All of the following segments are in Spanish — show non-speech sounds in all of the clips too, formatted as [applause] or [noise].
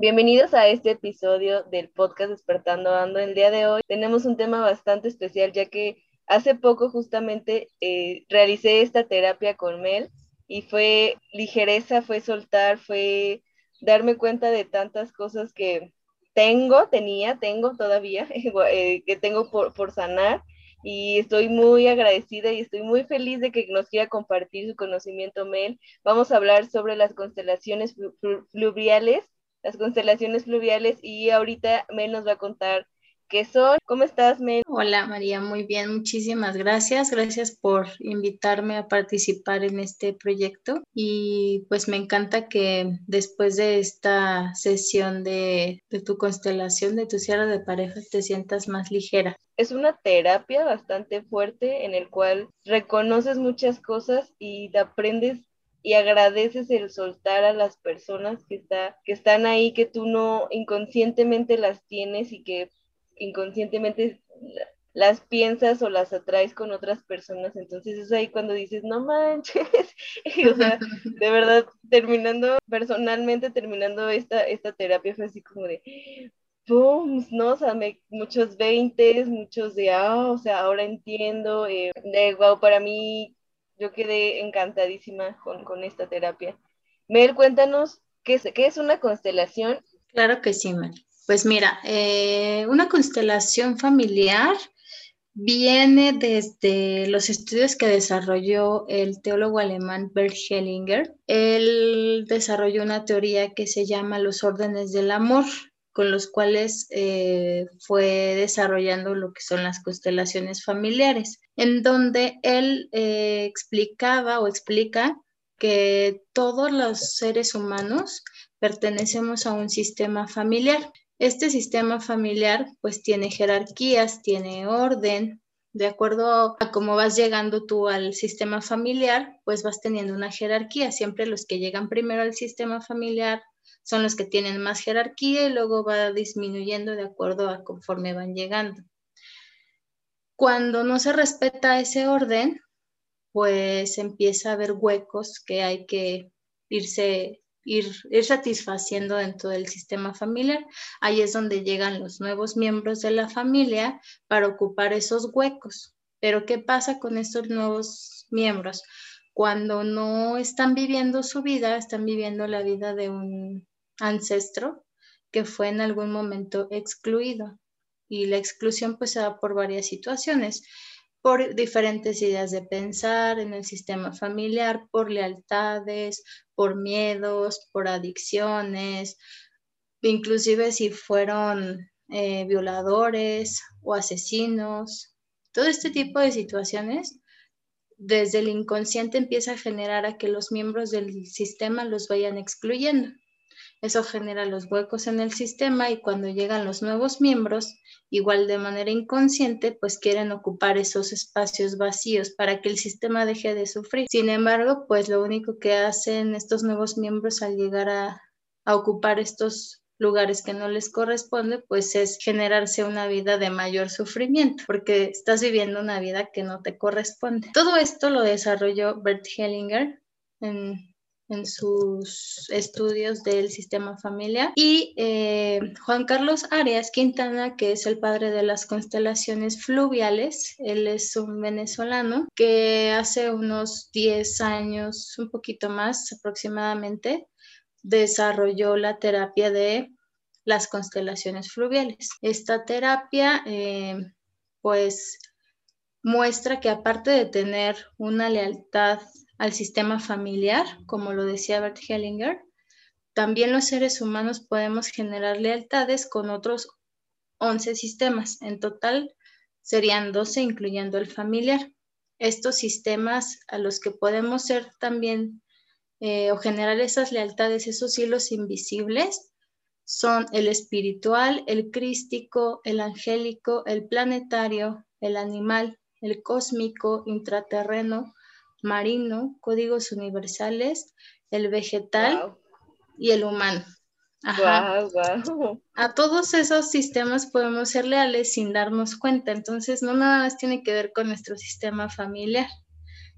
Bienvenidos a este episodio del podcast Despertando Ando. El día de hoy tenemos un tema bastante especial ya que hace poco justamente eh, realicé esta terapia con Mel y fue ligereza, fue soltar, fue darme cuenta de tantas cosas que tengo, tenía, tengo todavía, [laughs] eh, que tengo por, por sanar y estoy muy agradecida y estoy muy feliz de que nos quiera compartir su conocimiento, Mel. Vamos a hablar sobre las constelaciones fluviales las constelaciones fluviales y ahorita Mel nos va a contar qué son. ¿Cómo estás, Mel? Hola, María, muy bien, muchísimas gracias. Gracias por invitarme a participar en este proyecto y pues me encanta que después de esta sesión de, de tu constelación, de tu cierre de pareja, te sientas más ligera. Es una terapia bastante fuerte en el cual reconoces muchas cosas y te aprendes y agradeces el soltar a las personas que, está, que están ahí, que tú no inconscientemente las tienes y que inconscientemente las piensas o las atraes con otras personas. Entonces es ahí cuando dices, no manches. [laughs] o sea, de verdad, terminando, personalmente terminando esta, esta terapia fue así como de, ¡pum! ¿no? O sea, muchos veintes, muchos de, ah, o sea, ahora entiendo, eh, de, wow, para mí yo quedé encantadísima con, esta terapia. Mel, cuéntanos, ¿qué es, qué es una constelación? Claro que sí, Mel. Pues mira, eh, una constelación familiar viene desde los estudios que desarrolló el teólogo alemán Bert Hellinger. Él desarrolló una teoría que se llama los órdenes del amor, con los cuales eh, fue desarrollando lo que son las constelaciones familiares, en donde él eh, explicaba o explica que todos los seres humanos pertenecemos a un sistema familiar. Este sistema familiar pues tiene jerarquías, tiene orden, de acuerdo a cómo vas llegando tú al sistema familiar, pues vas teniendo una jerarquía. Siempre los que llegan primero al sistema familiar son los que tienen más jerarquía y luego va disminuyendo de acuerdo a conforme van llegando. Cuando no se respeta ese orden, pues empieza a haber huecos que hay que irse ir, ir, satisfaciendo dentro del sistema familiar. Ahí es donde llegan los nuevos miembros de la familia para ocupar esos huecos. Pero ¿qué pasa con estos nuevos miembros? Cuando no están viviendo su vida, están viviendo la vida de un ancestro que fue en algún momento excluido. Y la exclusión pues se da por varias situaciones, por diferentes ideas de pensar en el sistema familiar, por lealtades, por miedos, por adicciones, inclusive si fueron eh, violadores o asesinos. Todo este tipo de situaciones desde el inconsciente empieza a generar a que los miembros del sistema los vayan excluyendo. Eso genera los huecos en el sistema y cuando llegan los nuevos miembros, igual de manera inconsciente, pues quieren ocupar esos espacios vacíos para que el sistema deje de sufrir. Sin embargo, pues lo único que hacen estos nuevos miembros al llegar a, ocupar estos lugares que no les corresponde, pues es generarse una vida de mayor sufrimiento, porque estás viviendo una vida que no te corresponde. Todo esto lo desarrolló Bert Hellinger en en sus estudios del sistema familiar. Y eh, Juan Carlos Arias Quintana, que es el padre de las constelaciones fluviales, él es un venezolano que hace unos 10 años, un poquito más aproximadamente, desarrolló la terapia de las constelaciones fluviales. Esta terapia, eh, pues, muestra que aparte de tener una lealtad al sistema familiar, como lo decía Bert Hellinger, también los seres humanos podemos generar lealtades con otros 11 sistemas. En total serían 12, incluyendo el familiar. Estos sistemas a los que podemos ser también eh, o generar esas lealtades, esos hilos invisibles, son el espiritual, el crístico, el angélico, el planetario, el animal, el cósmico, intraterreno, marino, códigos universales, el vegetal y el humano. A todos esos sistemas podemos ser leales sin darnos cuenta. Entonces, no nada más tiene que ver con nuestro sistema familiar,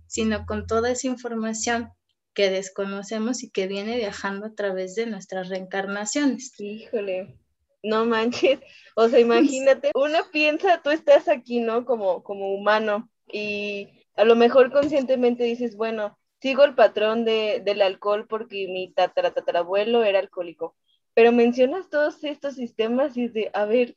sino con toda esa información que desconocemos y que viene viajando a través de nuestras reencarnaciones. Híjole, no manches. O sea, [laughs] imagínate, uno piensa, tú estás aquí, ¿no? Como, como humano y a lo mejor conscientemente dices, bueno, sigo el patrón de, del alcohol porque mi tatarabuelo era alcohólico pero mencionas todos estos sistemas y es de, a ver,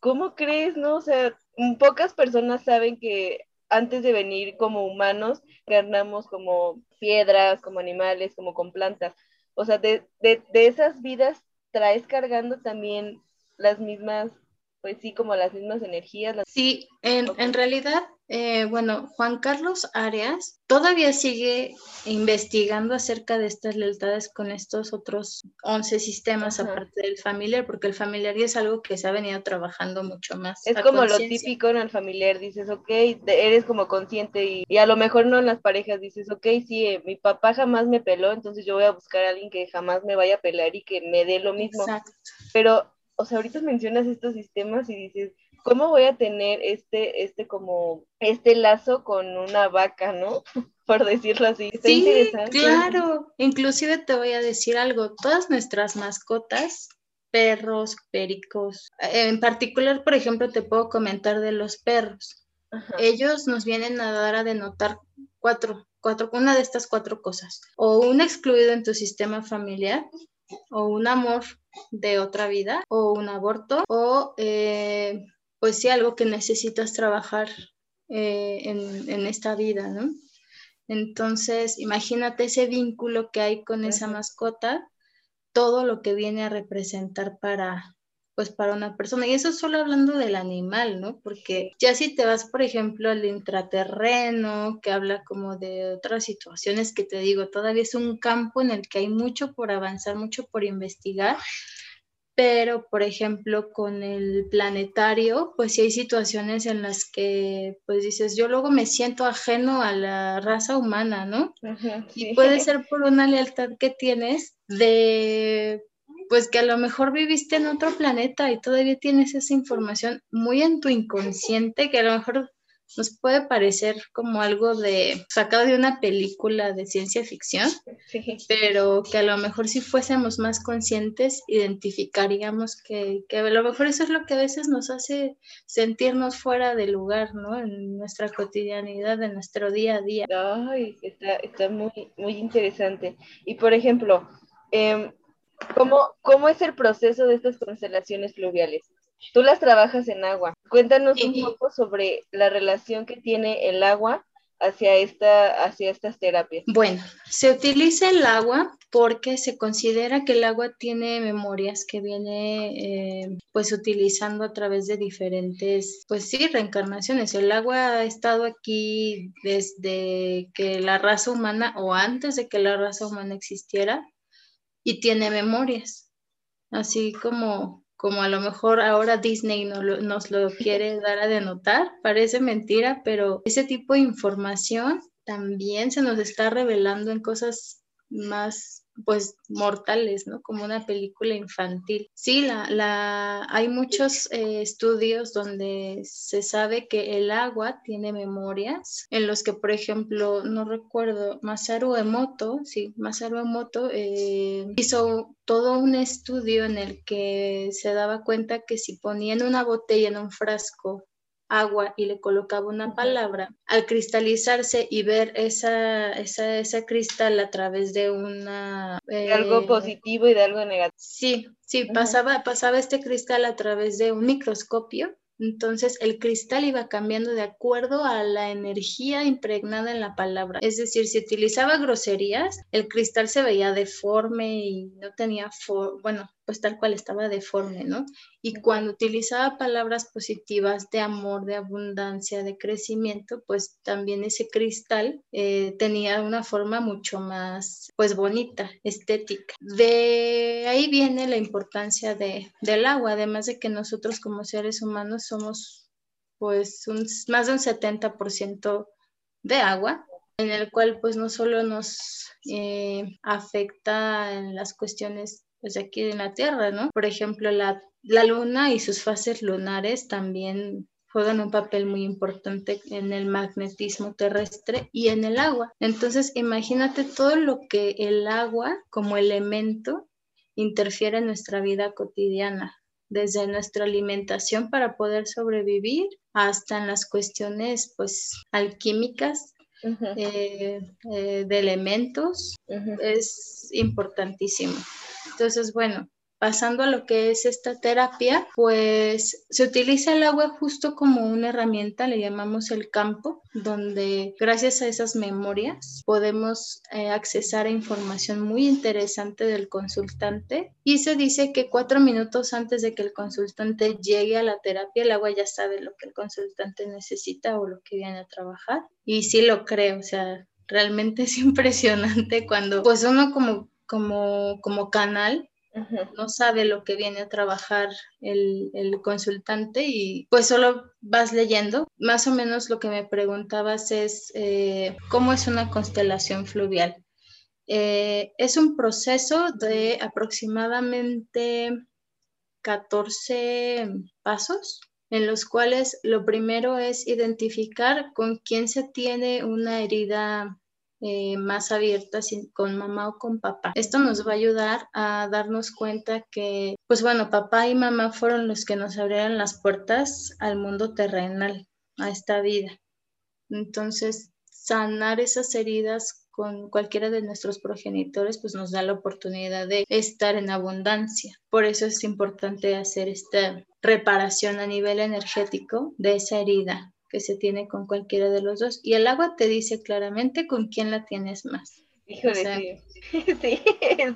¿cómo crees, no? O sea, pocas personas saben que antes de venir como humanos, encarnamos como piedras, como animales, como con plantas. O sea, de, de, de esas vidas traes cargando también las mismas, pues sí, como las mismas energías. Sí, en, en realidad eh, bueno, Juan Carlos Arias todavía sigue investigando acerca de estas lealtades con estos otros 11 sistemas aparte del familiar, porque el familiar ya es algo que se ha venido trabajando mucho más. Es como lo típico en el familiar, dices, ok, eres como consciente y, a lo mejor no en las parejas dices, ok, sí, eh, mi papá jamás me peló, entonces yo voy a buscar a alguien que jamás me vaya a pelar y que me dé lo mismo. Exacto. Pero, o sea, ahorita mencionas estos sistemas y dices, ¿cómo voy a tener este, este como, este lazo con una vaca, ¿no? [laughs] Por decirlo así. sí, claro. Inclusive te voy a decir algo, todas nuestras mascotas, perros, pericos, en particular, por ejemplo, te puedo comentar de los perros. Ellos nos vienen a dar a denotar cuatro, cuatro, una de estas cuatro cosas. O un excluido en tu sistema familiar, o un amor de otra vida, o un aborto, o eh, pues sí, algo que necesitas trabajar eh, en, esta vida, ¿no? Entonces, imagínate ese vínculo que hay con esa mascota, todo lo que viene a representar para, pues para una persona. Y eso solo hablando del animal, ¿no? Porque ya si te vas, por ejemplo, al intraterreno, que habla como de otras situaciones que te digo, todavía es un campo en el que hay mucho por avanzar, mucho por investigar pero por ejemplo con el planetario, pues sí hay situaciones en las que pues dices, yo luego me siento ajeno a la raza humana, ¿no? Y puede ser por una lealtad que tienes de, pues que a lo mejor viviste en otro planeta y todavía tienes esa información muy en tu inconsciente que a lo mejor nos puede parecer como algo de sacado de una película de ciencia ficción, pero que a lo mejor si fuésemos más conscientes, identificaríamos que, que, a lo mejor eso es lo que a veces nos hace sentirnos fuera de lugar, ¿no? En nuestra cotidianidad, en nuestro día a día. Ay, está, está muy, muy interesante. Y por ejemplo, eh, ¿cómo, ¿cómo es el proceso de estas constelaciones fluviales? Tú las trabajas en agua. Cuéntanos un poco sobre la relación que tiene el agua hacia, esta, hacia estas terapias. Bueno, se utiliza el agua porque se considera que el agua tiene memorias que viene eh, pues utilizando a través de diferentes, pues sí, reencarnaciones. El agua ha estado aquí desde que la raza humana o antes de que la raza humana existiera y tiene memorias, así como como a lo mejor ahora Disney nos lo [laughs] quiere dar a denotar, parece mentira, pero ese tipo de información también se nos está revelando en cosas más pues mortales, ¿no? Como una película infantil. Sí, la, la, hay muchos eh, estudios donde se sabe que el agua tiene memorias, en los que, por ejemplo, no recuerdo, Masaru Emoto, sí, Masaru Emoto eh, hizo todo un estudio en el que se daba cuenta que si ponían una botella en un frasco agua y le colocaba una palabra, al cristalizarse y ver esa, esa, esa cristal a través de una... de algo eh, positivo y de algo negativo. Sí, sí, pasaba, pasaba este cristal a través de un microscopio. Entonces el cristal iba cambiando de acuerdo a la energía impregnada en la palabra. Es decir, si utilizaba groserías, el cristal se veía deforme y no tenía, bueno, pues tal cual estaba deforme, ¿no? Y cuando utilizaba palabras positivas de amor, de abundancia, de crecimiento, pues también ese cristal eh, tenía una forma mucho más, pues bonita, estética. De ahí viene la importancia de, del agua, además de que nosotros como seres humanos somos pues un, más de un 70% de agua, en el cual pues no solo nos eh, afecta en las cuestiones pues aquí en la Tierra, ¿no? Por ejemplo, la, la luna y sus fases lunares también juegan un papel muy importante en el magnetismo terrestre y en el agua. Entonces, imagínate todo lo que el agua como elemento interfiere en nuestra vida cotidiana, desde nuestra alimentación para poder sobrevivir hasta en las cuestiones pues alquímicas eh, eh, de elementos, es importantísimo. Entonces, bueno, pasando a lo que es esta terapia, pues se utiliza el agua justo como una herramienta, le llamamos el campo, donde gracias a esas memorias podemos eh, accesar a información muy interesante del consultante. Y se dice que cuatro minutos antes de que el consultante llegue a la terapia, el agua ya sabe lo que el consultante necesita o lo que viene a trabajar. Y sí lo creo, o sea, realmente es [laughs] impresionante cuando pues uno como como, como canal no sabe lo que viene a trabajar el, consultante y pues solo vas leyendo. Más o menos lo que me preguntabas es eh, cómo es una constelación fluvial. Eh, es un proceso de aproximadamente 14 pasos en los cuales lo primero es identificar con quién se tiene una herida eh, más abiertas con mamá o con papá. Esto nos va a ayudar a darnos cuenta que, pues bueno, papá y mamá fueron los que nos abrieron las puertas al mundo terrenal, a esta vida. Entonces, sanar esas heridas con cualquiera de nuestros progenitores, pues nos da la oportunidad de estar en abundancia. Por eso es importante hacer esta reparación a nivel energético de esa herida que se tiene con cualquiera de los dos. Y el agua te dice claramente con quién la tienes más. Híjole, sí. [laughs] sí,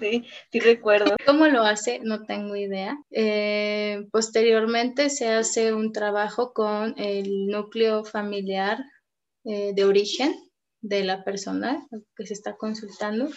sí, sí recuerdo. [laughs] ¿Cómo lo hace? No tengo idea. Eh, posteriormente se hace un trabajo con el núcleo familiar eh, de origen de la persona que se está consultando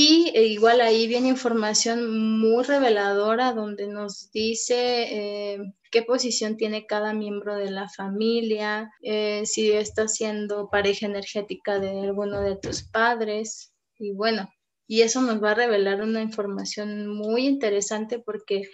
y e igual ahí viene información muy reveladora donde nos dice eh, qué posición tiene cada miembro de la familia, eh, si está siendo pareja energética de alguno de tus padres. Y bueno, y eso nos va a revelar una información muy interesante porque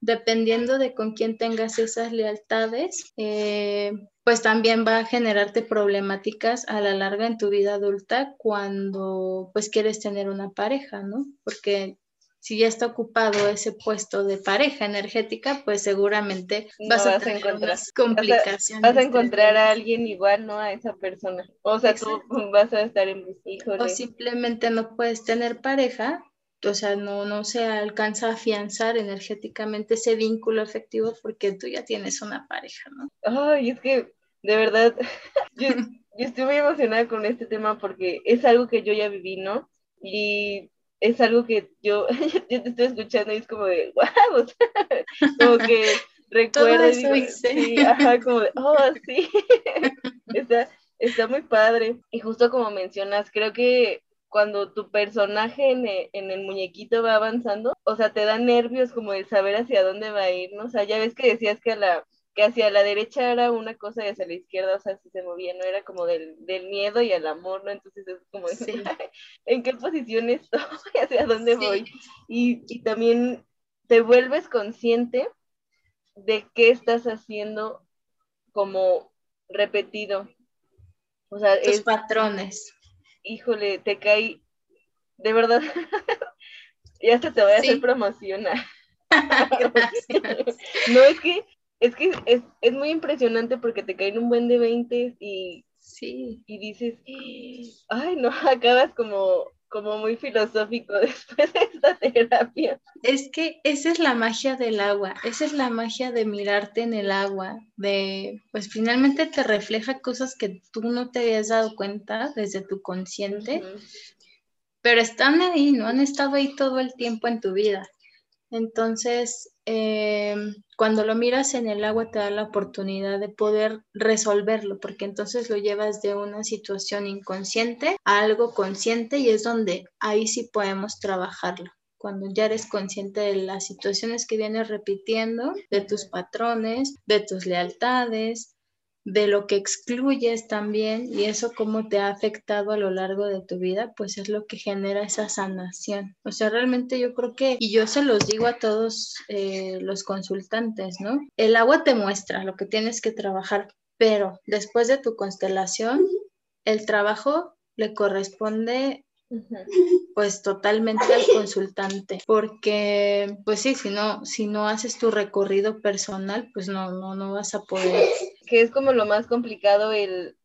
dependiendo de con quién tengas esas lealtades, eh, pues también va a generarte problemáticas a la larga en tu vida adulta cuando pues quieres tener una pareja, ¿no? Porque si ya está ocupado ese puesto de pareja energética, pues seguramente vas, a, tener encontrar complicaciones. Vas a, encontrar a alguien igual, ¿no? A esa persona. O sea, tú vas a estar en mis hijos. O simplemente no puedes tener pareja o sea, no, no se alcanza a afianzar energéticamente ese vínculo afectivo porque tú ya tienes una pareja, ¿no? Ay, es que de verdad, [laughs] yo, estoy muy emocionada con este tema porque es algo que yo ya viví, ¿no? Y es algo que yo, [laughs] yo te estoy escuchando y es como de, [laughs] wow, como que recuerdo, y sí, ajá, como de, oh, sí, está, está muy padre. Y justo como mencionas, creo que cuando tu personaje en el, muñequito va avanzando, o sea, te da nervios como de saber hacia dónde va a ir, ¿no? O sea, ya ves que decías que a la que hacia la derecha era una cosa y hacia la izquierda, o sea, si se movía, no era como del, miedo y el amor, ¿no? Entonces es como, [laughs] ¿en qué posición estoy? [laughs] ¿Hacia dónde voy? Y, y también te vuelves consciente de qué estás haciendo como repetido. O sea, Tus patrones híjole, te cae, de verdad, [laughs] ya hasta te voy a hacer promoción. [laughs] no, es que, es que es, muy impresionante porque te caen un buen de 20 y, sí. y dices, ay, no, [laughs] acabas como como muy filosófico [laughs] después de esta terapia. Es que esa es la magia del agua, esa es la magia de mirarte en el agua, de, pues finalmente te refleja cosas que tú no te habías dado cuenta desde tu consciente, pero están ahí, no han estado ahí todo el tiempo en tu vida. Entonces, eh, cuando lo miras en el agua te da la oportunidad de poder resolverlo, porque entonces lo llevas de una situación inconsciente a algo consciente y es donde ahí sí podemos trabajarlo cuando ya eres consciente de las situaciones que vienes repitiendo, de tus patrones, de tus lealtades, de lo que excluyes también y eso cómo te ha afectado a lo largo de tu vida, pues es lo que genera esa sanación. O sea, realmente yo creo que, y yo se los digo a todos eh, los consultantes, ¿no? El agua te muestra lo que tienes que trabajar, pero después de tu constelación, el trabajo le corresponde pues totalmente al consultante, porque pues sí, si no, si no haces tu recorrido personal, pues no, no, no vas a poder. Que es como lo más complicado el,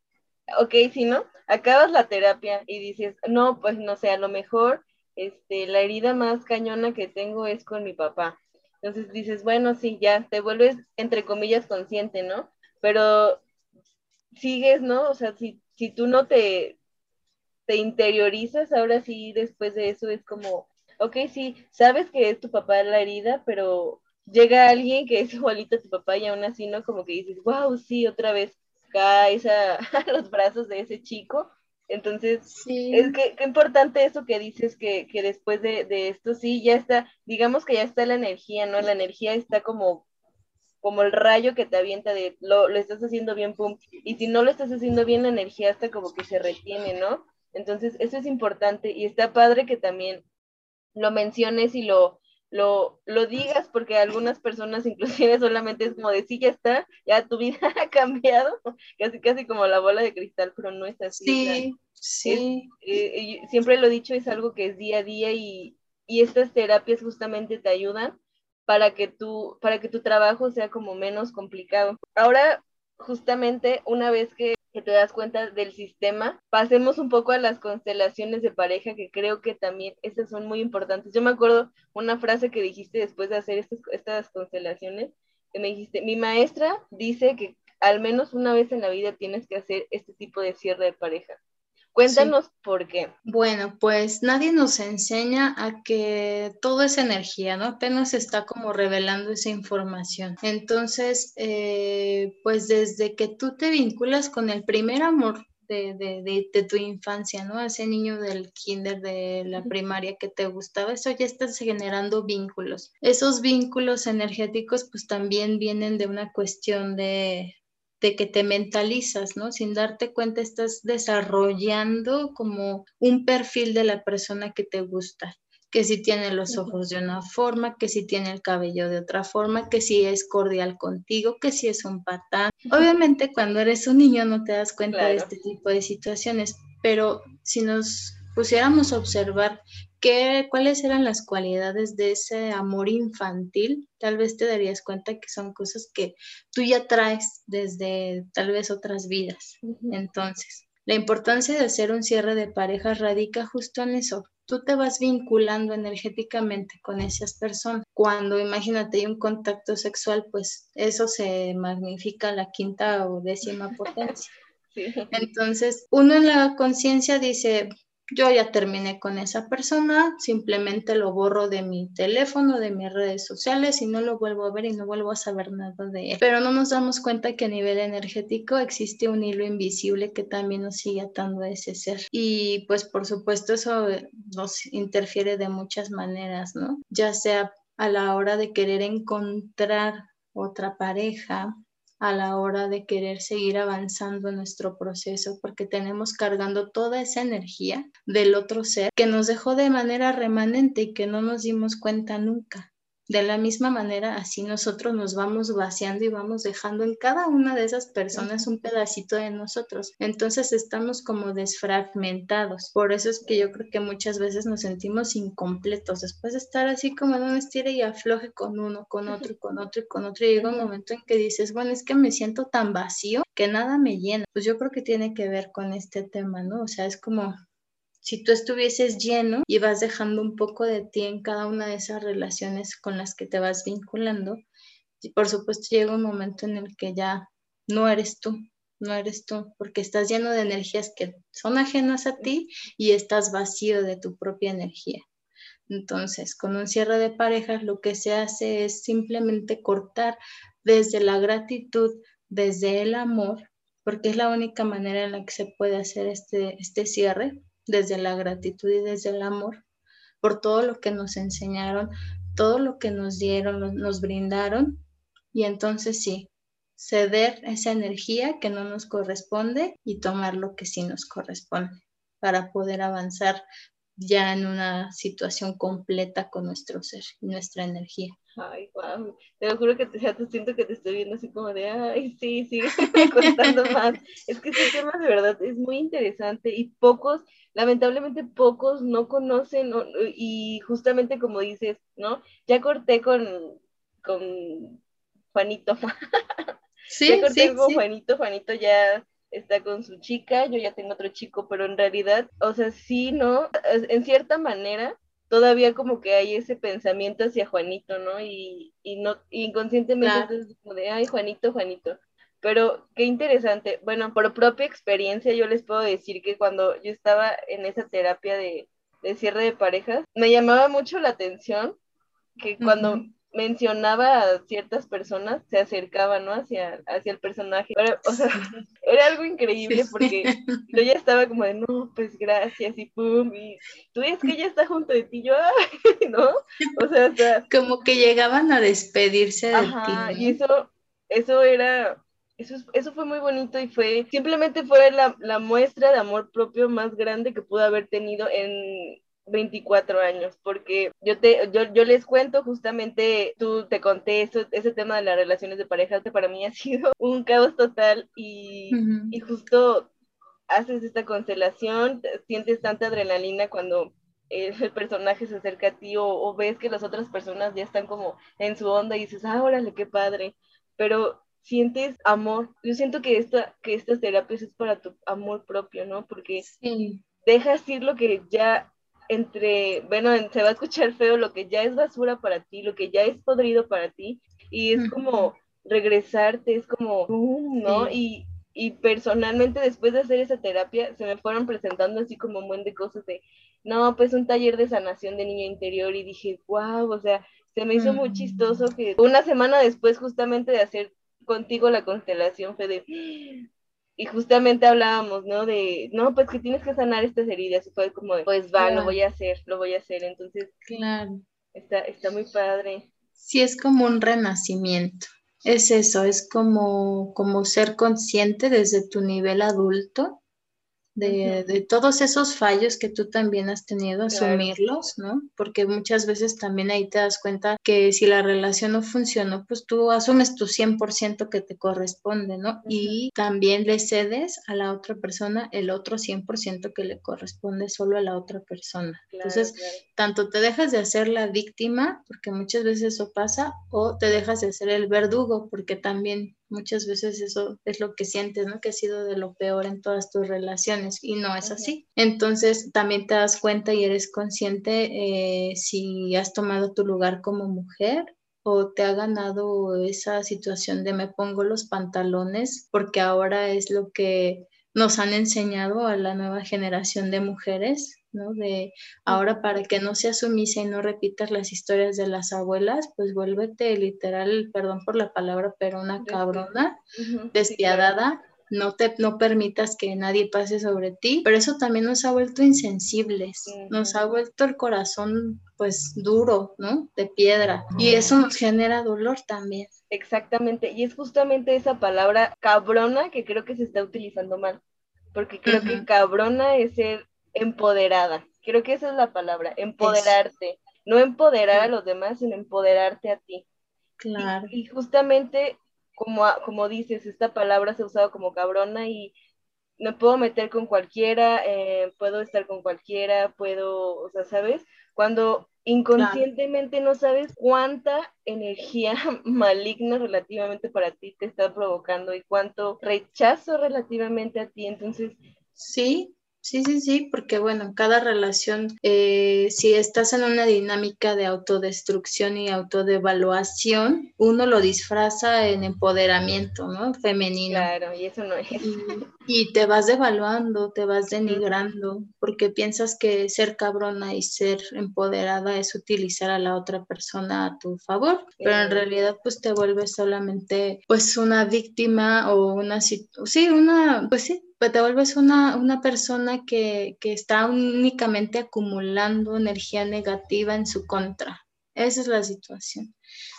ok, si no, acabas la terapia y dices, no, pues no sé, a lo mejor este, la herida más cañona que tengo es con mi papá. Entonces dices, bueno, sí, ya, te vuelves, entre comillas, consciente, ¿no? Pero sigues, ¿no? O sea, si, si tú no te, te interiorizas, ahora sí, después de eso es como, ok, sí, sabes que es tu papá la herida, pero llega alguien que es igualito a tu papá y aún así, ¿no? Como que dices, wow, sí, otra vez caes [laughs] a, los brazos de ese chico. Entonces, es que qué importante eso que dices, que, que después de, de, esto sí, ya está, digamos que ya está la energía, ¿no? La energía está como, como el rayo que te avienta de, lo, lo estás haciendo bien, pum, y si no lo estás haciendo bien, la energía está como que se retiene, ¿no? Entonces, eso es importante y está padre que también lo menciones y lo, lo, lo digas, porque algunas personas inclusive [laughs] solamente es como de sí, ya está, ya tu vida [laughs] ha cambiado, casi casi como la bola de cristal, pero no es así. Sí, sí. Eh, siempre lo he dicho, es algo que es día a día y, y estas terapias justamente te ayudan para que tu, para que tu trabajo sea como menos complicado. Ahora, justamente una vez que que te das cuenta del sistema. Pasemos un poco a las constelaciones de pareja, que creo que también estas son muy importantes. Yo me acuerdo una frase que dijiste después de hacer estas, estas constelaciones, que me dijiste, mi maestra dice que al menos una vez en la vida tienes que hacer este tipo de cierre de pareja. Cuéntanos por qué. Bueno, pues nadie nos enseña a que todo es energía, ¿no? Apenas está como revelando esa información. Entonces, eh, pues desde que tú te vinculas con el primer amor de, de, de, tu infancia, ¿no? Ese niño del kinder, de la primaria que te gustaba, eso ya estás generando vínculos. Esos vínculos energéticos pues también vienen de una cuestión de, de que te mentalizas, ¿no? Sin darte cuenta estás desarrollando como un perfil de la persona que te gusta, que si tiene los ojos de una forma, que si tiene el cabello de otra forma, que si es cordial contigo, que si es un patán. [laughs] Obviamente cuando eres un niño no te das cuenta de este tipo de situaciones, pero si nos pusiéramos a observar qué, cuáles eran las cualidades de ese amor infantil, tal vez te darías cuenta que son cosas que tú ya traes desde tal vez otras vidas. Entonces, la importancia de hacer un cierre de pareja radica justo en eso. Tú te vas vinculando energéticamente con esas personas. Cuando imagínate hay un contacto sexual, pues eso se magnifica a la quinta o décima [laughs] potencia. Entonces, uno en la conciencia dice, yo ya terminé con esa persona, simplemente lo borro de mi teléfono, de mis redes sociales y no lo vuelvo a ver y no vuelvo a saber nada de él. Pero no nos damos cuenta que a nivel energético existe un hilo invisible que también nos sigue atando a ese ser. Y pues por supuesto eso nos interfiere de muchas maneras, ¿no? Ya sea a la hora de querer encontrar otra pareja, a la hora de querer seguir avanzando en nuestro proceso, porque tenemos cargando toda esa energía del otro ser que nos dejó de manera remanente y que no nos dimos cuenta nunca. De la misma manera, así nosotros nos vamos vaciando y vamos dejando en cada una de esas personas un pedacito de nosotros. Entonces estamos como desfragmentados. Por eso es que yo creo que muchas veces nos sentimos incompletos. Después de estar así como en un estira y afloje con uno, con otro con otro y con otro, y llega un momento en que dices, bueno, es que me siento tan vacío que nada me llena. Pues yo creo que tiene que ver con este tema, ¿no? O sea, es como si tú estuvieses lleno y vas dejando un poco de ti en cada una de esas relaciones con las que te vas vinculando, y por supuesto llega un momento en el que ya no eres tú, no eres tú, porque estás lleno de energías que son ajenas a ti y estás vacío de tu propia energía. Entonces, con un cierre de parejas lo que se hace es simplemente cortar desde la gratitud, desde el amor, porque es la única manera en la que se puede hacer este, este cierre, desde la gratitud y desde el amor, por todo lo que nos enseñaron, todo lo que nos dieron, nos brindaron, y entonces sí, ceder esa energía que no nos corresponde y tomar lo que sí nos corresponde para poder avanzar ya en una situación completa con nuestro ser y nuestra energía. Ay, wow. Te lo juro que te, siento que te estoy viendo así como de, ay, sí, sí, [laughs] [laughs] contando más. Es que este tema de verdad es muy interesante y pocos, lamentablemente pocos no conocen y justamente como dices, ¿no? Ya corté con, con Juanito. [laughs] Sí, ya corté con Juanito, Juanito ya está con su chica, yo ya tengo otro chico, pero en realidad, o sea, sí, ¿no? En cierta manera, todavía como que hay ese pensamiento hacia Juanito, ¿no? Y, y no, inconscientemente es como de, ay, Juanito, Juanito. Pero qué interesante. Bueno, por propia experiencia yo les puedo decir que cuando yo estaba en esa terapia de, de cierre de parejas, me llamaba mucho la atención que cuando mencionaba a ciertas personas, se acercaba, ¿no? Hacia, hacia el personaje. Pero, o sea, [laughs] era algo increíble porque yo ya estaba como de, no, pues gracias, y pum, y tú ves que ella está junto de ti, yo, [laughs] ¿no? O sea, o sea, como que llegaban a despedirse de ajá, Y eso, eso era, eso, eso fue muy bonito y fue, simplemente fue la, la muestra de amor propio más grande que pude haber tenido en, 24 años, porque yo te, yo, yo les cuento justamente, tú te conté eso, ese tema de las relaciones de pareja, que para mí ha [laughs] sido un caos total y, y justo haces esta constelación, sientes tanta adrenalina cuando el personaje se acerca a ti o, ves que las otras personas ya están como en su onda y dices, ah, órale, qué padre, pero sientes amor. Yo siento que, esta, que estas terapias es para tu amor propio, ¿no? Porque dejas ir lo que ya entre, bueno, se va a escuchar feo lo que ya es basura para ti, lo que ya es podrido para ti, y es como regresarte, es como, ¿no? Y, y personalmente después de hacer esa terapia se me fueron presentando así como un buen de cosas de, no, pues un taller de sanación de niña interior y dije, wow, o sea, se me hizo muy chistoso que una semana después justamente de hacer contigo la constelación fue de, y justamente hablábamos, ¿no? De, no, pues que tienes que sanar estas heridas. Y fue como, pues va, lo voy a hacer, lo voy a hacer. Entonces, claro. Está, está muy padre. Sí, es como un renacimiento. Es eso, es como, como ser consciente desde tu nivel adulto de, todos esos fallos que tú también has tenido, asumirlos, ¿no? Porque muchas veces también ahí te das cuenta que si la relación no funcionó, pues tú asumes tu 100% que te corresponde, ¿no? Y también le cedes a la otra persona el otro 100% que le corresponde solo a la otra persona. Entonces, tanto te dejas de hacer la víctima, porque muchas veces eso pasa, o te dejas de ser el verdugo, porque también Muchas veces eso es lo que sientes, ¿no? Que ha sido de lo peor en todas tus relaciones y no es así. Entonces también te das cuenta y eres consciente eh, si has tomado tu lugar como mujer o te ha ganado esa situación de me pongo los pantalones porque ahora es lo que nos han enseñado a la nueva generación de mujeres ¿no? De ahora para que no seas sumisa y no repitas las historias de las abuelas, pues vuélvete literal, perdón por la palabra, pero una cabrona, despiadada, no te no permitas que nadie pase sobre ti, pero eso también nos ha vuelto insensibles, nos ha vuelto el corazón pues duro, ¿no? De piedra y eso nos genera dolor también. Exactamente, y es justamente esa palabra cabrona que creo que se está utilizando mal, porque creo que cabrona es ser empoderada. Creo que esa es la palabra, empoderarte. No empoderar a los demás, sino empoderarte a ti. Claro. Y, justamente, como, como dices, esta palabra se ha usado como cabrona y me puedo meter con cualquiera, eh, puedo estar con cualquiera, puedo, o sea, ¿sabes? Cuando inconscientemente no sabes cuánta energía [laughs] maligna relativamente para ti te está provocando y cuánto rechazo relativamente a ti. Entonces, sí, Sí, sí, sí, porque bueno, cada relación, eh, si estás en una dinámica de autodestrucción y autodevaluación, uno lo disfraza en empoderamiento, ¿no? Femenino. Claro, y eso no es. Y, te vas devaluando, te vas denigrando, porque piensas que ser cabrona y ser empoderada es utilizar a la otra persona a tu favor, pero en realidad pues te vuelves solamente pues una víctima o una, sí, una, pues sí, pues te vuelves una, una persona que, que, está únicamente acumulando energía negativa en su contra. Esa es la situación.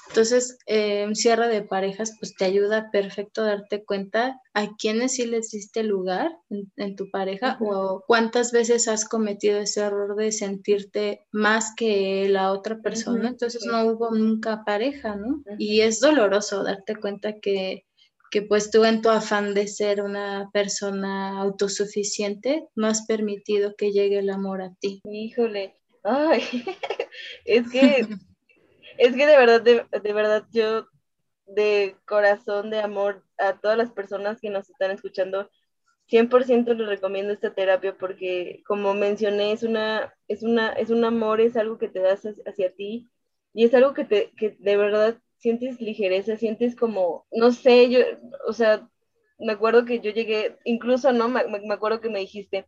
Entonces, eh, un cierre de parejas, pues te ayuda perfecto a darte cuenta a quiénes sí les diste lugar en, tu pareja o cuántas veces has cometido ese error de sentirte más que la otra persona. Entonces, no hubo nunca pareja, ¿no? Y es doloroso darte cuenta que que pues tú en tu afán de ser una persona autosuficiente no has permitido que llegue el amor a ti. Híjole, ay, [laughs] es que, [laughs] es que de verdad, de, verdad yo de corazón, de amor a todas las personas que nos están escuchando, 100% les recomiendo esta terapia porque como mencioné es una es una es un amor es algo que te das hacia ti y es algo que te que de verdad sientes ligereza, sientes como, no sé, yo, o sea, me acuerdo que yo llegué, incluso, ¿no? Me, me acuerdo que me dijiste,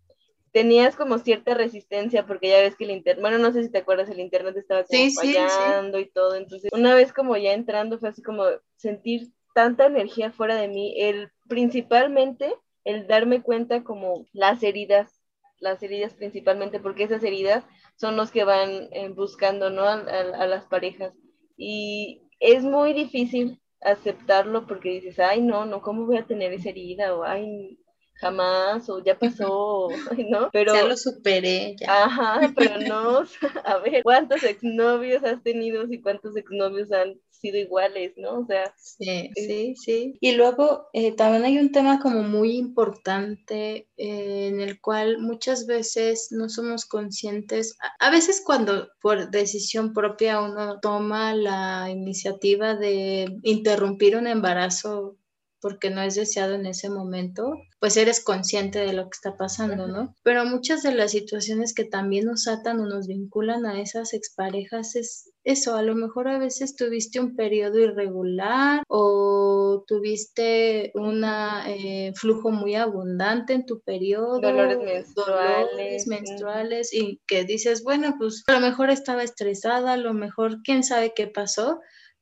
tenías como cierta resistencia porque ya ves que el internet, bueno, no sé si te acuerdas, el internet estaba como fallando y todo, entonces una vez como ya entrando fue así como sentir tanta energía fuera de mí, el principalmente el darme cuenta como las heridas, las heridas principalmente, porque esas heridas son los que van eh, buscando, ¿no? a las parejas. Y, es muy difícil aceptarlo porque dices, ay, no, no, ¿cómo voy a tener esa herida? O, ay, jamás, o ya pasó, [laughs] ¿no? Pero, ya lo superé, ya. Ajá, pero [laughs] no, [laughs] a ver, ¿cuántos exnovios has tenido y cuántos exnovios han sido iguales, ¿no? O sea. Sí, sí, sí. Y luego eh, también hay un tema como muy importante eh, en el cual muchas veces no somos conscientes, a, veces cuando por decisión propia uno toma la iniciativa de interrumpir un embarazo porque no es deseado en ese momento, pues eres consciente de lo que está pasando, ¿no? Pero muchas de las situaciones que también nos atan o nos vinculan a esas exparejas es eso, a lo mejor a veces tuviste un periodo irregular o tuviste un eh, flujo muy abundante en tu periodo, dolores menstruales, menstruales y que dices, bueno, pues a lo mejor estaba estresada, a lo mejor quién sabe qué pasó,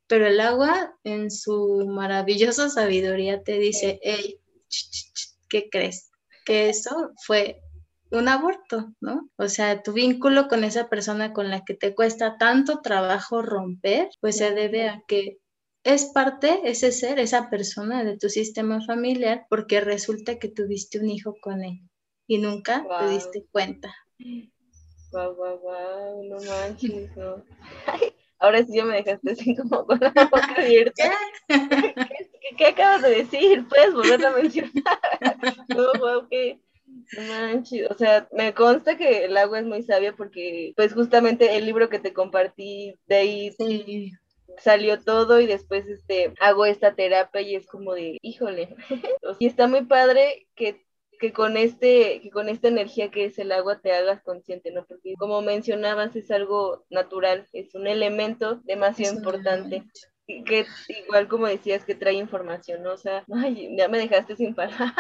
pero el agua en su maravillosa sabiduría te dice, hey, ¿qué crees? Que eso fue un aborto, ¿no? O sea, tu vínculo con esa persona con la que te cuesta tanto trabajo romper, pues se debe a que es parte, ese ser, esa persona de tu sistema familiar, porque resulta que tuviste un hijo con él y nunca te diste cuenta. Guau, guau, guau, no manches, no. [laughs] ahora sí ya me dejaste así como [laughs] con la boca abierta. ¿Qué, acabas de decir? ¿Puedes volverlo a mencionar? [laughs] no, wow. No manches, o sea, me consta que el agua es muy sabia porque, pues, justamente el libro que te compartí, de ahí salió todo y después, este, hago esta terapia y es como de, híjole, [laughs] y está muy padre que que con este, que con esta energía que es el agua te hagas consciente, ¿no? Porque como mencionabas, es algo natural, es un elemento demasiado importante. Que igual como decías que trae información, ¿no? O sea, ay, ya me dejaste sin [laughs] palabras.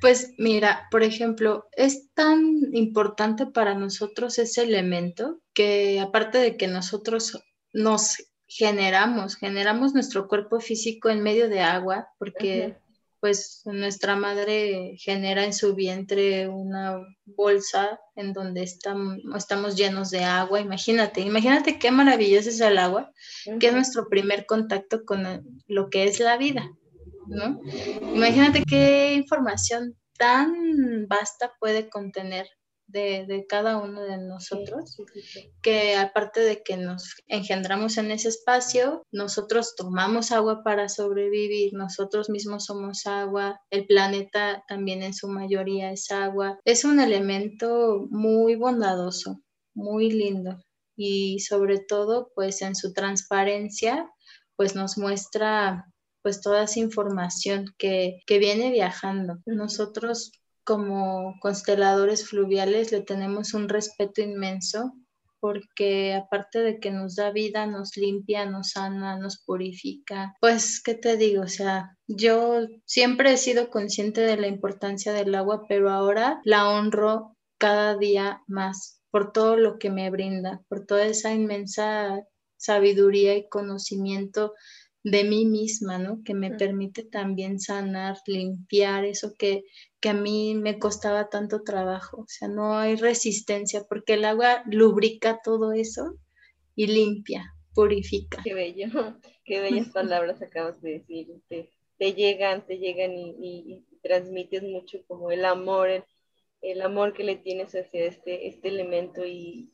Pues mira, por ejemplo, es tan importante para nosotros ese elemento que aparte de que nosotros nos generamos, generamos nuestro cuerpo físico en medio de agua, porque pues nuestra madre genera en su vientre una bolsa en donde estamos, estamos llenos de agua. Imagínate, imagínate qué maravilloso es el agua, que es nuestro primer contacto con lo que es la vida, ¿no? Imagínate qué información tan vasta puede contener de, cada uno de nosotros, que aparte de que nos engendramos en ese espacio, nosotros tomamos agua para sobrevivir, nosotros mismos somos agua, el planeta también en su mayoría es agua. Es un elemento muy bondadoso, muy lindo y sobre todo pues en su transparencia pues nos muestra pues toda esa información que, que viene viajando. Nosotros como consteladores fluviales le tenemos un respeto inmenso porque aparte de que nos da vida, nos limpia, nos sana, nos purifica. Pues, ¿qué te digo? O sea, yo siempre he sido consciente de la importancia del agua, pero ahora la honro cada día más por todo lo que me brinda, por toda esa inmensa sabiduría y conocimiento de mí misma, ¿no? Que me permite también sanar, limpiar eso que, que a mí me costaba tanto trabajo. O sea, no hay resistencia porque el agua lubrica todo eso y limpia, purifica. Qué bello, [laughs] qué bellas palabras acabas de decir. Te, te llegan, te llegan y, y, transmites mucho como el amor, el, el, amor que le tienes hacia este, este elemento y,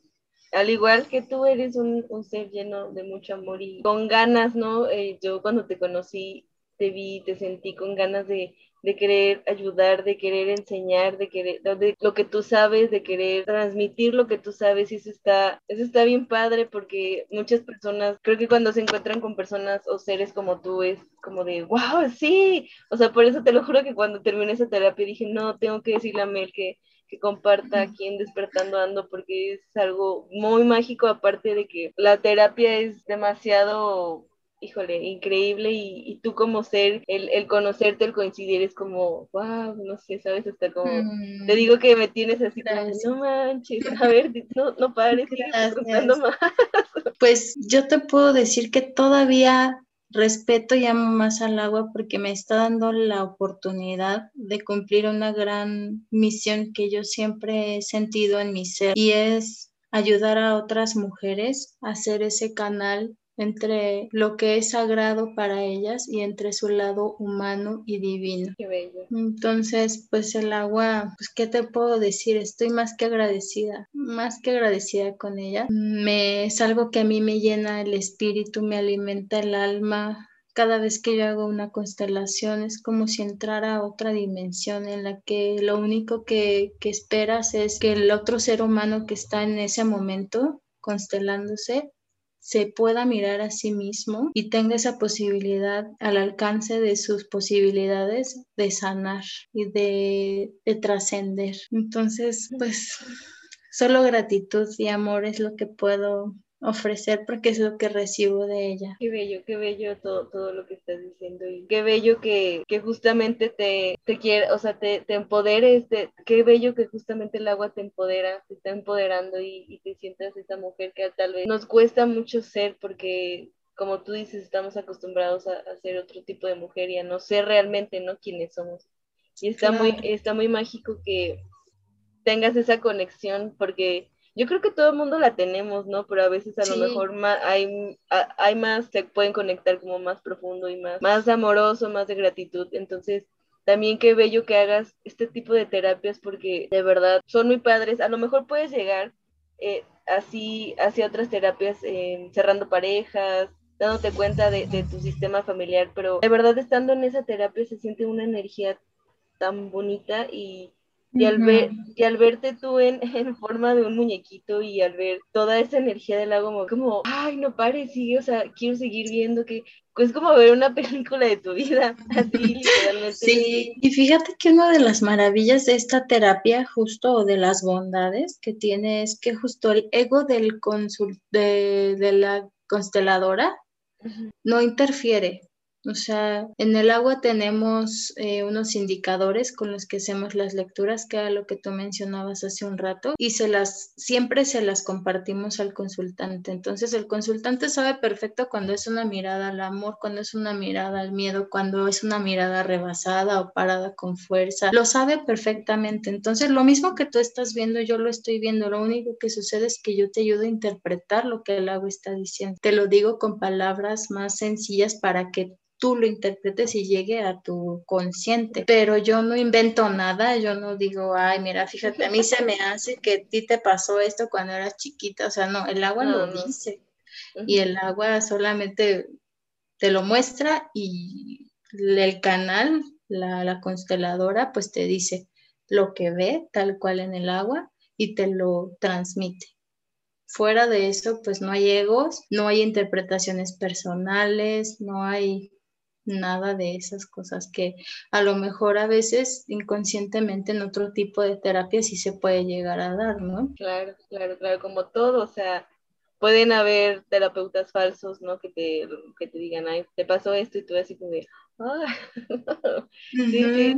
al igual que tú eres un, ser lleno de mucho amor y con ganas, ¿no? Eh, yo cuando te conocí, te vi, te sentí con ganas de, querer ayudar, de querer enseñar, de querer, de lo que tú sabes, de querer transmitir lo que tú sabes y eso está, eso está bien padre porque muchas personas, creo que cuando se encuentran con personas o seres como tú es como de, wow, sí, o sea, por eso te lo juro que cuando terminé esa terapia dije, no, tengo que decirle a Mel que que comparta aquí en Despertando Ando porque es algo muy mágico, aparte de que la terapia es demasiado híjole, increíble y, tú como ser, el, el, conocerte, el coincidir es como, wow, no sé, sabes, hasta como, mm. te digo que me tienes así como, no manches, a ver, no, no [laughs] pares, más. Pues yo te puedo decir que todavía respeto y amo más al agua porque me está dando la oportunidad de cumplir una gran misión que yo siempre he sentido en mi ser y es ayudar a otras mujeres a hacer ese canal entre lo que es sagrado para ellas y entre su lado humano y divino. Qué bello. Entonces, pues el agua, pues qué te puedo decir, estoy más que agradecida, más que agradecida con ella. Me es algo que a mí me llena el espíritu, me alimenta el alma, cada vez que yo hago una constelación es como si entrara a otra dimensión en la que lo único que, que, esperas es que el otro ser humano que está en ese momento constelándose se pueda mirar a sí mismo y tenga esa posibilidad al alcance de sus posibilidades de sanar y de, trascender. Entonces, pues solo gratitud y amor es lo que puedo ofrecer porque es lo que recibo de ella. Qué bello, qué bello todo, todo lo que estás diciendo y qué bello que, que justamente te, te quiere, o sea, te, te empoderes, qué bello que justamente el agua te empodera, te está empoderando y, y te sientas esa mujer que tal vez nos cuesta mucho ser porque como tú dices, estamos acostumbrados a, a, ser otro tipo de mujer y a no ser realmente, ¿no? Quienes somos. Y está muy, está muy mágico que tengas esa conexión porque yo creo que todo el mundo la tenemos, ¿no? Pero a veces a lo mejor hay, hay más, se pueden conectar como más profundo y más, más amoroso, más de gratitud. Entonces, también qué bello que hagas este tipo de terapias porque de verdad son muy padres. A lo mejor puedes llegar eh, así hacia otras terapias, eh, cerrando parejas, dándote cuenta de, de, tu sistema familiar, pero de verdad estando en esa terapia se siente una energía tan bonita y y al, ver, y al verte tú en, [laughs] en, forma de un muñequito y al ver toda esa energía del lago, como, ay, no pares, sí, o sea, quiero seguir viendo que es como ver una [laughs] película de tu vida, [laughs] así literalmente. Sí, y fíjate que una de las maravillas de esta terapia, justo, o de las bondades que tiene, es que justo el ego del consul de, de la consteladora no interfiere. O sea, en el agua tenemos eh, unos indicadores con los que hacemos las lecturas, que era lo que tú mencionabas hace un rato, y se las, siempre se las compartimos al consultante. Entonces, el consultante sabe perfecto cuando es una mirada al amor, cuando es una mirada al miedo, cuando es una mirada rebasada o parada con fuerza. Lo sabe perfectamente. Entonces, lo mismo que tú estás viendo, yo lo estoy viendo. Lo único que sucede es que yo te ayudo a interpretar lo que el agua está diciendo. Te lo digo con palabras más sencillas para que tú lo interpretes y llegue a tu consciente. Pero yo no invento nada, yo no digo, ay, mira, fíjate, a mí se me [laughs] hace que a ti te pasó esto cuando eras chiquita, o sea, no, el agua lo dice y el agua solamente te lo muestra y el canal, la, la consteladora, pues te dice lo que ve tal cual en el agua y te lo transmite. Fuera de eso, pues no hay egos, no hay interpretaciones personales, no hay nada de esas cosas que a lo mejor a veces inconscientemente en otro tipo de terapia sí se puede llegar a dar, ¿no? Claro, claro, claro, como todo, o sea, pueden haber terapeutas falsos, ¿no? Que te, que te digan, ay, te pasó esto y tú así como de, ah, [laughs] sí,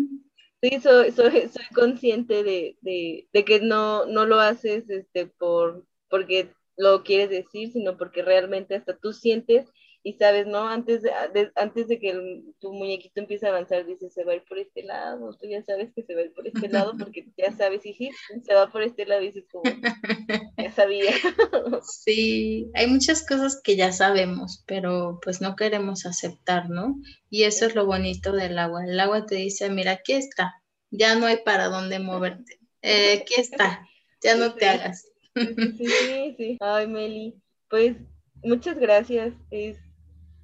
sí, soy, soy, soy consciente de, de, de, que no, no lo haces este, por, porque lo quieres decir, sino porque realmente hasta tú sientes y sabes, ¿no? Antes de, antes de que tu muñequito empiece a avanzar, dices, se va a ir por este lado, tú ya sabes que se va a ir por este lado, [laughs] porque ya sabes, y sí, se va por este lado, y dices, como, [laughs] ya sabía. [laughs] Sí, hay muchas cosas que ya sabemos, pero pues no queremos aceptar, ¿no? Y eso es lo bonito del agua. El agua te dice, mira, aquí está, ya no hay para dónde moverte, eh, aquí está, ya no te hagas. Sí, sí. Ay, Meli, pues muchas gracias. Es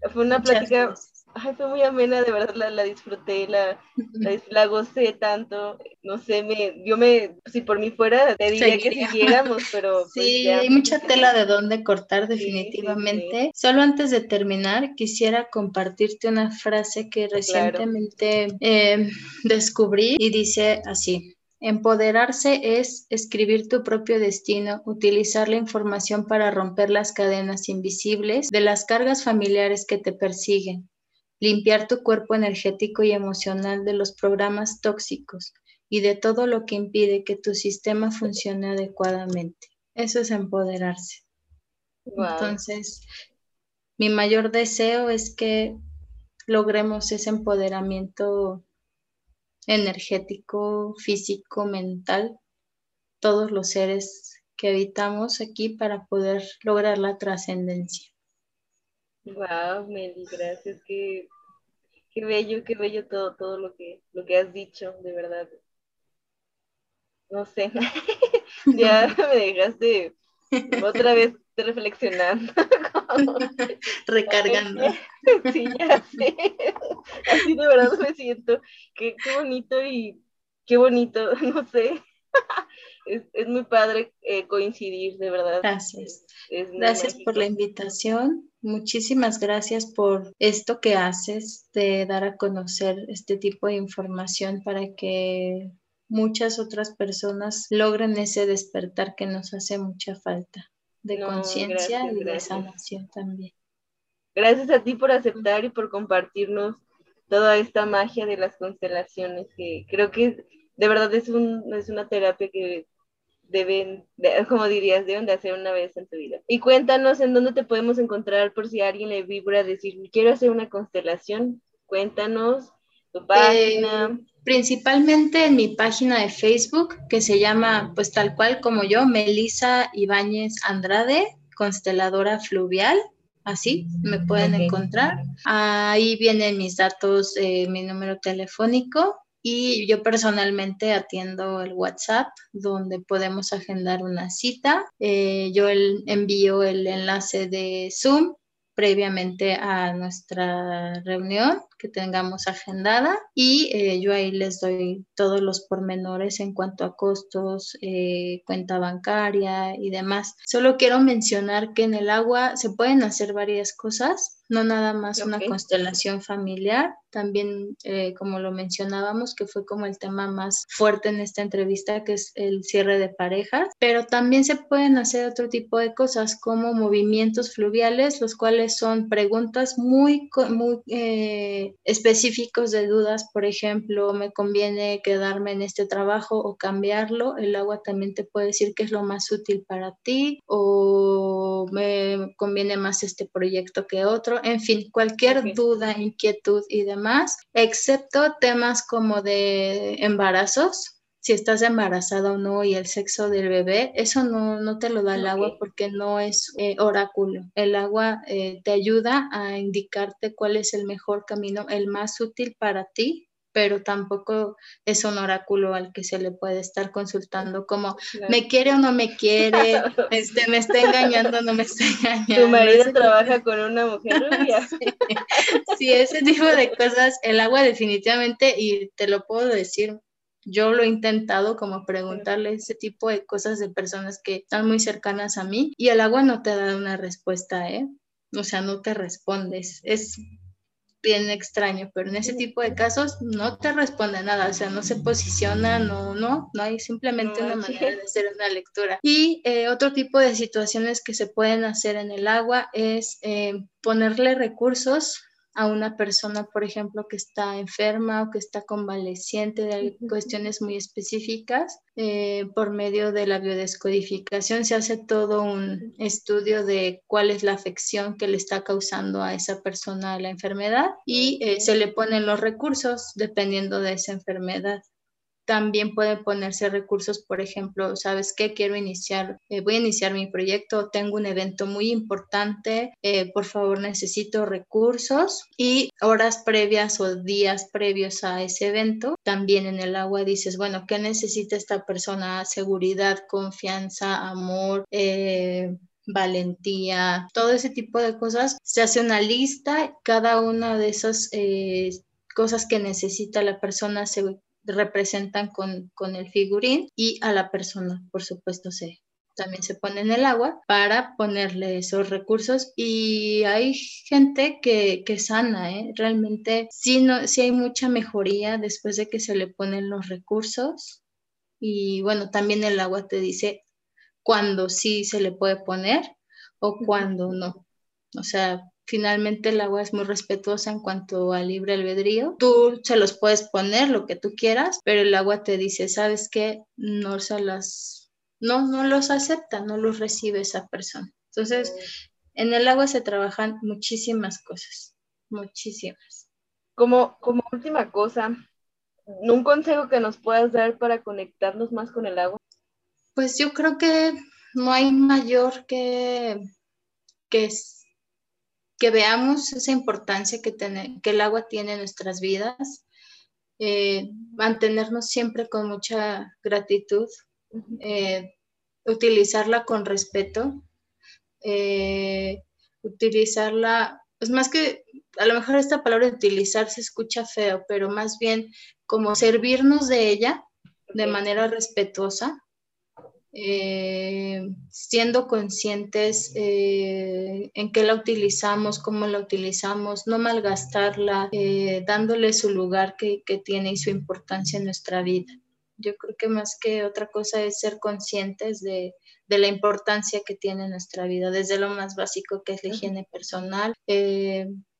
fue una plática, ay, fue muy amena, de verdad la, la disfruté, la, la, gocé tanto, no sé, me, yo me, si por mí fuera, te diría que siguiéramos, pero... [laughs] Pues, sí, hay mucha tela de dónde cortar definitivamente. Solo antes de terminar, quisiera compartirte una frase que recientemente eh, descubrí y dice así. Empoderarse es escribir tu propio destino, utilizar la información para romper las cadenas invisibles de las cargas familiares que te persiguen, limpiar tu cuerpo energético y emocional de los programas tóxicos y de todo lo que impide que tu sistema funcione adecuadamente. Eso es empoderarse. Entonces, mi mayor deseo es que logremos ese empoderamiento energético, físico, mental, todos los seres que habitamos aquí para poder lograr la trascendencia. Wow, Meli, gracias. Qué, qué bello, qué bello todo, todo lo que, lo que has dicho, de verdad. No sé, [laughs] ya [laughs] me dejaste otra vez reflexionando. [laughs] [laughs] Recargando. [laughs] Sí, ya sé. [laughs] Así de verdad me siento. Qué, qué bonito y qué bonito, no sé. Es, es muy padre eh, coincidir, de verdad. Gracias. gracias por la invitación. Muchísimas gracias por esto que haces de dar a conocer este tipo de información para que muchas otras personas logren ese despertar que nos hace mucha falta de conciencia y de sanación también. Gracias a ti por aceptar y por compartirnos toda esta magia de las constelaciones, que creo que de verdad es, un, es una terapia que deben, [laughs] como dirías, deben de hacer una vez en tu vida. Y cuéntanos en dónde te podemos encontrar por si alguien le vibra decir, quiero hacer una constelación. Cuéntanos tu página. Eh, principalmente en mi página de Facebook, que se llama, pues tal cual como yo, Melisa Ibáñez Andrade, consteladora fluvial. Así me pueden encontrar. Ahí vienen mis datos, eh, mi número telefónico y yo personalmente atiendo el WhatsApp donde podemos agendar una cita. Eh, yo envío el enlace de Zoom previamente a nuestra reunión que tengamos agendada y eh, yo ahí les doy todos los pormenores en cuanto a costos, eh, cuenta bancaria y demás. Solo quiero mencionar que en el agua se pueden hacer varias cosas no nada más una constelación familiar, también eh, como lo mencionábamos, que fue como el tema más fuerte en esta entrevista, que es el cierre de parejas, pero también se pueden hacer otro tipo de cosas como movimientos fluviales, los cuales son preguntas muy, muy eh, específicos de dudas, por ejemplo, ¿me conviene quedarme en este trabajo o cambiarlo? El agua también te puede decir qué es lo más útil para ti o me conviene más este proyecto que otro en fin, cualquier duda, inquietud y demás, excepto temas como de embarazos, si estás embarazada o no y el sexo del bebé, eso no, te lo da el agua porque no es eh, oráculo. El agua eh, te ayuda a indicarte cuál es el mejor camino, el más útil para ti pero tampoco es un oráculo al que se le puede estar consultando como me quiere o no me quiere, [laughs] este, me está engañando o no me está engañando. Tu marido trabaja con una mujer rubia. [laughs] sí, ese tipo de cosas, el agua definitivamente, y te lo puedo decir, yo lo he intentado como preguntarle ese tipo de cosas de personas que están muy cercanas a mí y el agua no te da una respuesta, ¿eh? O sea, no te respondes. Es bien extraño, pero en ese tipo de casos no te responde nada, o sea, no se posiciona, no, no, no hay simplemente una manera de hacer una lectura. Y eh, otro tipo de situaciones que se pueden hacer en el agua es eh, ponerle recursos a una persona, por ejemplo, que está enferma o que está convaleciente de cuestiones muy específicas, eh, por medio de la biodescodificación se hace todo un estudio de cuál es la afección que le está causando a esa persona la enfermedad y eh, se le ponen los recursos dependiendo de esa enfermedad también pueden ponerse recursos, por ejemplo, ¿sabes qué? Quiero iniciar, eh, voy a iniciar mi proyecto, tengo un evento muy importante, eh, por favor necesito recursos y horas previas o días previos a ese evento, también en el agua dices, bueno, ¿qué necesita esta persona? Seguridad, confianza, amor. Eh, valentía, todo ese tipo de cosas. Se hace una lista, cada una de esas cosas que necesita la persona se representan con, el figurín y a la persona, por supuesto, se, también se pone en el agua para ponerle esos recursos y hay gente que, que sana, ¿eh? realmente sí, no, sí hay mucha mejoría después de que se le ponen los recursos y bueno, también el agua te dice cuándo sí se le puede poner o cuándo no. O sea, Finalmente el agua es muy respetuosa en cuanto al libre albedrío. Tú se los puedes poner lo que tú quieras, pero el agua te dice, ¿sabes qué? No se las no no los acepta, no los recibe esa persona. Entonces, en el agua se trabajan muchísimas cosas, muchísimas. Como como última cosa, un consejo que nos puedas dar para conectarnos más con el agua. Pues yo creo que no hay mayor que que que veamos esa importancia que, que el agua tiene en nuestras vidas, eh, mantenernos siempre con mucha gratitud, eh, utilizarla con respeto, eh, utilizarla, pues más que, a lo mejor esta palabra de utilizar se escucha feo, pero más bien como servirnos de ella de manera respetuosa, eh, siendo conscientes eh, en qué la utilizamos, cómo la utilizamos, no malgastarla, eh, dándole su lugar que, tiene y su importancia en nuestra vida. Yo creo que más que otra cosa es ser conscientes de, de la importancia que tiene en nuestra vida, desde lo más básico que es la higiene personal,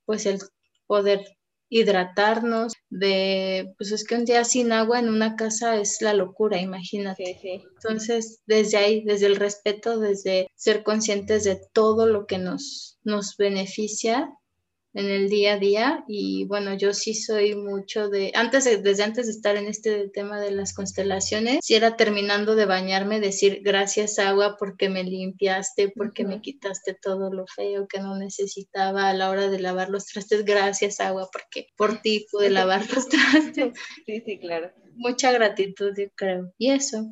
pues el poder hidratarnos, de, pues es que un día sin agua en una casa es la locura, imagínate. Entonces, desde ahí, desde el respeto, desde ser conscientes de todo lo que nos, nos beneficia, en el día a día y bueno, yo sí soy mucho de, antes desde antes de estar en este tema de las constelaciones, si era terminando de bañarme decir gracias agua porque me limpiaste, porque me quitaste todo lo feo que no necesitaba a la hora de lavar los trastes, gracias agua porque por ti pude lavar los trastes. [laughs] Sí, sí, claro. Mucha gratitud, yo creo. Y eso,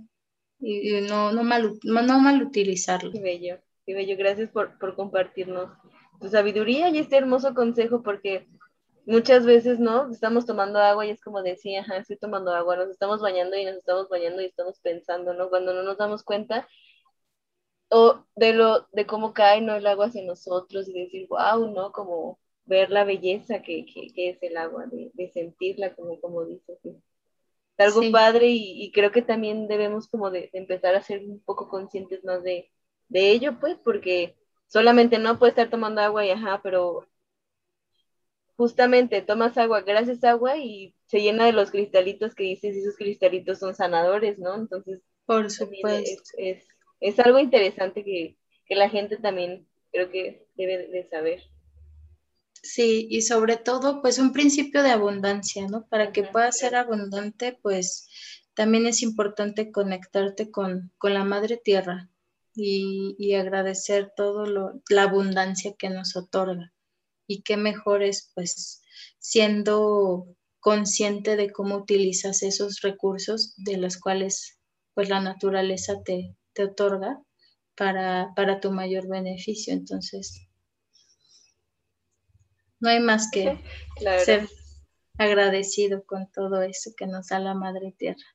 y, no, no, mal, no, mal utilizarlo. Qué bello, qué bello. Gracias por, por compartirnos tu sabiduría y este hermoso consejo porque muchas veces, ¿no? Estamos tomando agua y es como decía, ajá, estoy tomando agua, nos estamos bañando y nos estamos bañando y estamos pensando, ¿no? Cuando no nos damos cuenta o de lo de cómo cae no el agua hacia nosotros y decir, wow, ¿no? Como ver la belleza que, que, es el agua, de, de, sentirla, como, como dices. Es algo padre y, creo que también debemos como de, de, empezar a ser un poco conscientes más de, de ello, pues, porque solamente no puedes estar tomando agua y ajá, pero justamente tomas agua, gracias agua y se llena de los cristalitos que dices y esos cristalitos son sanadores, ¿no? Entonces, por supuesto. Es, es, algo interesante que, que, la gente también creo que debe de saber. Sí, y sobre todo, pues un principio de abundancia, ¿no? Para que pueda ser abundante, pues también es importante conectarte con, con la madre tierra, y, agradecer todo lo, la abundancia que nos otorga. Y qué mejor es pues siendo consciente de cómo utilizas esos recursos de los cuales pues la naturaleza te, te otorga para, para tu mayor beneficio. Entonces, no hay más que ser agradecido con todo eso que nos da la Madre Tierra.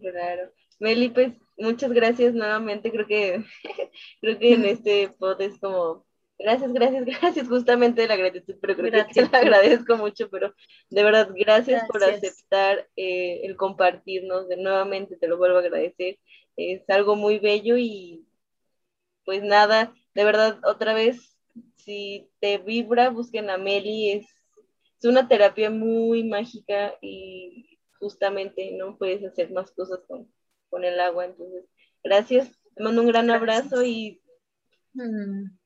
Claro. Meli, pues muchas gracias nuevamente. Creo que, [laughs] creo que en [laughs] este pod es como Gracias, gracias, [laughs] gracias. Justamente la gratitud, pero creo que te agradezco mucho, pero de verdad, gracias, por aceptar eh, el compartirnos. De nuevamente te lo vuelvo a agradecer. Es algo muy bello y pues nada, de verdad, otra vez, si te vibra, busquen a Meli. Es, es una terapia muy mágica y justamente no puedes hacer más cosas con, con el agua. Entonces, gracias. Te mando un gran abrazo y. Mm.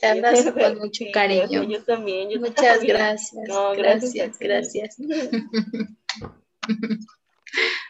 Te abrazo [laughs] con mucho cariño. Yo también. Muchas gracias. gracias, gracias. [laughs]